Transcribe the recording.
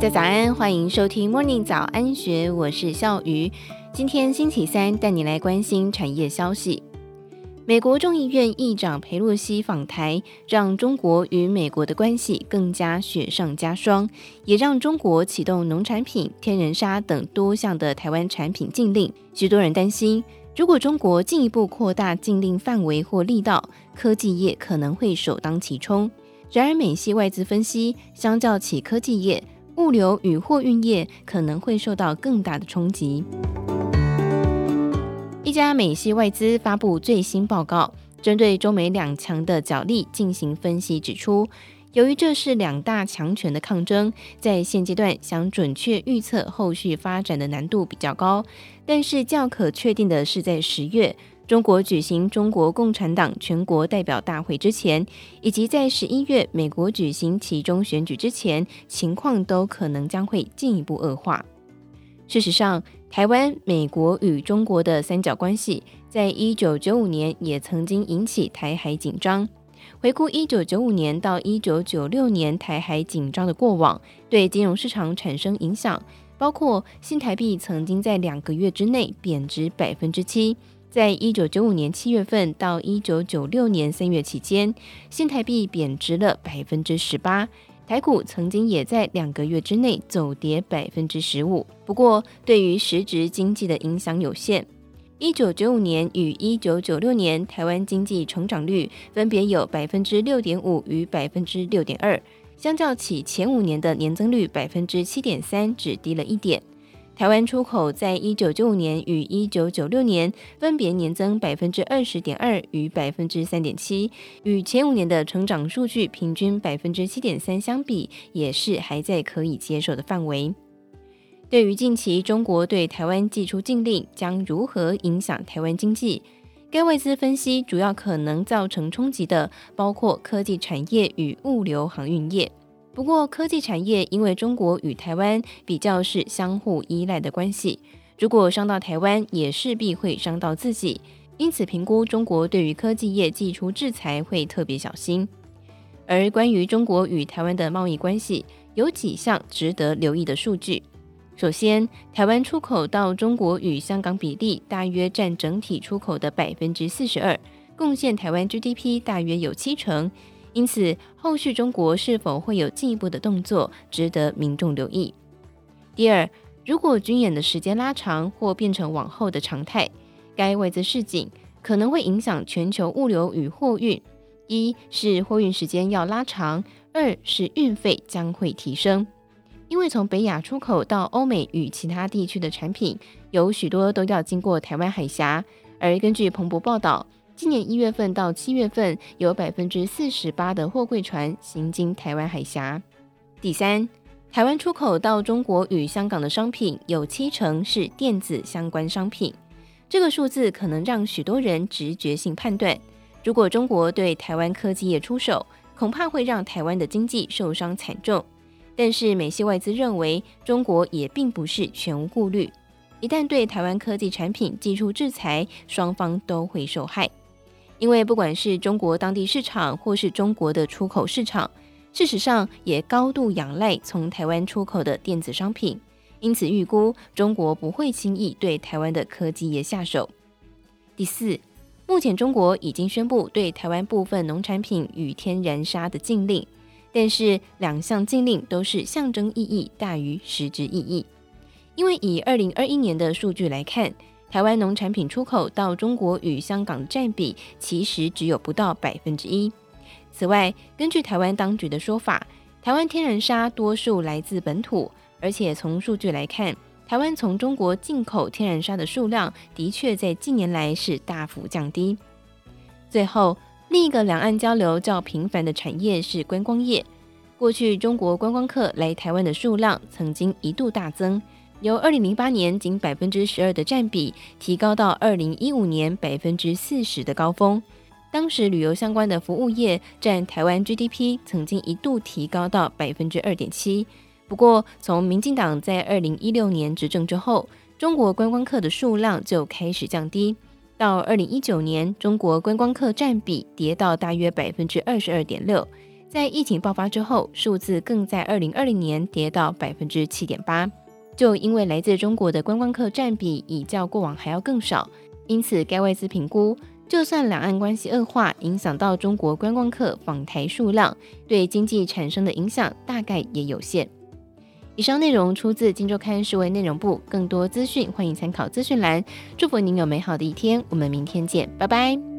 家早安，欢迎收听 Morning 早安学，我是笑鱼。今天星期三，带你来关心产业消息。美国众议院议长佩洛西访台，让中国与美国的关系更加雪上加霜，也让中国启动农产品、天然砂等多项的台湾产品禁令。许多人担心，如果中国进一步扩大禁令范围或力道，科技业可能会首当其冲。然而，美系外资分析，相较起科技业，物流与货运业可能会受到更大的冲击。一家美系外资发布最新报告，针对中美两强的角力进行分析，指出，由于这是两大强权的抗争，在现阶段想准确预测后续发展的难度比较高。但是较可确定的是，在十月。中国举行中国共产党全国代表大会之前，以及在十一月美国举行其中选举之前，情况都可能将会进一步恶化。事实上，台湾、美国与中国的三角关系，在一九九五年也曾经引起台海紧张。回顾一九九五年到一九九六年台海紧张的过往，对金融市场产生影响，包括新台币曾经在两个月之内贬值百分之七。在一九九五年七月份到一九九六年三月期间，新台币贬值了百分之十八，台股曾经也在两个月之内走跌百分之十五。不过，对于实质经济的影响有限。一九九五年与一九九六年，台湾经济成长率分别有百分之六点五与百分之六点二，相较起前五年的年增率百分之七点三，只低了一点。台湾出口在一九九五年与一九九六年分别年增百分之二十点二与百分之三点七，与前五年的成长数据平均百分之七点三相比，也是还在可以接受的范围。对于近期中国对台湾祭出禁令将如何影响台湾经济，该外资分析主要可能造成冲击的包括科技产业与物流航运业。不过，科技产业因为中国与台湾比较是相互依赖的关系，如果伤到台湾，也势必会伤到自己。因此，评估中国对于科技业祭出制裁会特别小心。而关于中国与台湾的贸易关系，有几项值得留意的数据。首先，台湾出口到中国与香港比例大约占整体出口的百分之四十二，贡献台湾 GDP 大约有七成。因此，后续中国是否会有进一步的动作，值得民众留意。第二，如果军演的时间拉长或变成往后的常态，该外资示警可能会影响全球物流与货运。一是货运时间要拉长，二是运费将会提升。因为从北亚出口到欧美与其他地区的产品，有许多都要经过台湾海峡，而根据彭博报道。今年一月份到七月份，有百分之四十八的货柜船行经台湾海峡。第三，台湾出口到中国与香港的商品有七成是电子相关商品，这个数字可能让许多人直觉性判断，如果中国对台湾科技业出手，恐怕会让台湾的经济受伤惨重。但是美系外资认为，中国也并不是全无顾虑，一旦对台湾科技产品祭出制裁，双方都会受害。因为不管是中国当地市场，或是中国的出口市场，事实上也高度仰赖从台湾出口的电子商品，因此预估中国不会轻易对台湾的科技业下手。第四，目前中国已经宣布对台湾部分农产品与天然砂的禁令，但是两项禁令都是象征意义大于实质意义，因为以二零二一年的数据来看。台湾农产品出口到中国与香港的占比其实只有不到百分之一。此外，根据台湾当局的说法，台湾天然砂多数来自本土，而且从数据来看，台湾从中国进口天然砂的数量的确在近年来是大幅降低。最后，另一个两岸交流较频繁的产业是观光业。过去中国观光客来台湾的数量曾经一度大增。由二零零八年仅百分之十二的占比，提高到二零一五年百分之四十的高峰。当时旅游相关的服务业占台湾 GDP 曾经一度提高到百分之二点七。不过，从民进党在二零一六年执政之后，中国观光客的数量就开始降低。到二零一九年，中国观光客占比跌到大约百分之二十二点六。在疫情爆发之后，数字更在二零二零年跌到百分之七点八。就因为来自中国的观光客占比已较过往还要更少，因此该外资评估，就算两岸关系恶化，影响到中国观光客访台数量，对经济产生的影响大概也有限。以上内容出自《金周刊》数位内容部，更多资讯欢迎参考资讯栏。祝福您有美好的一天，我们明天见，拜拜。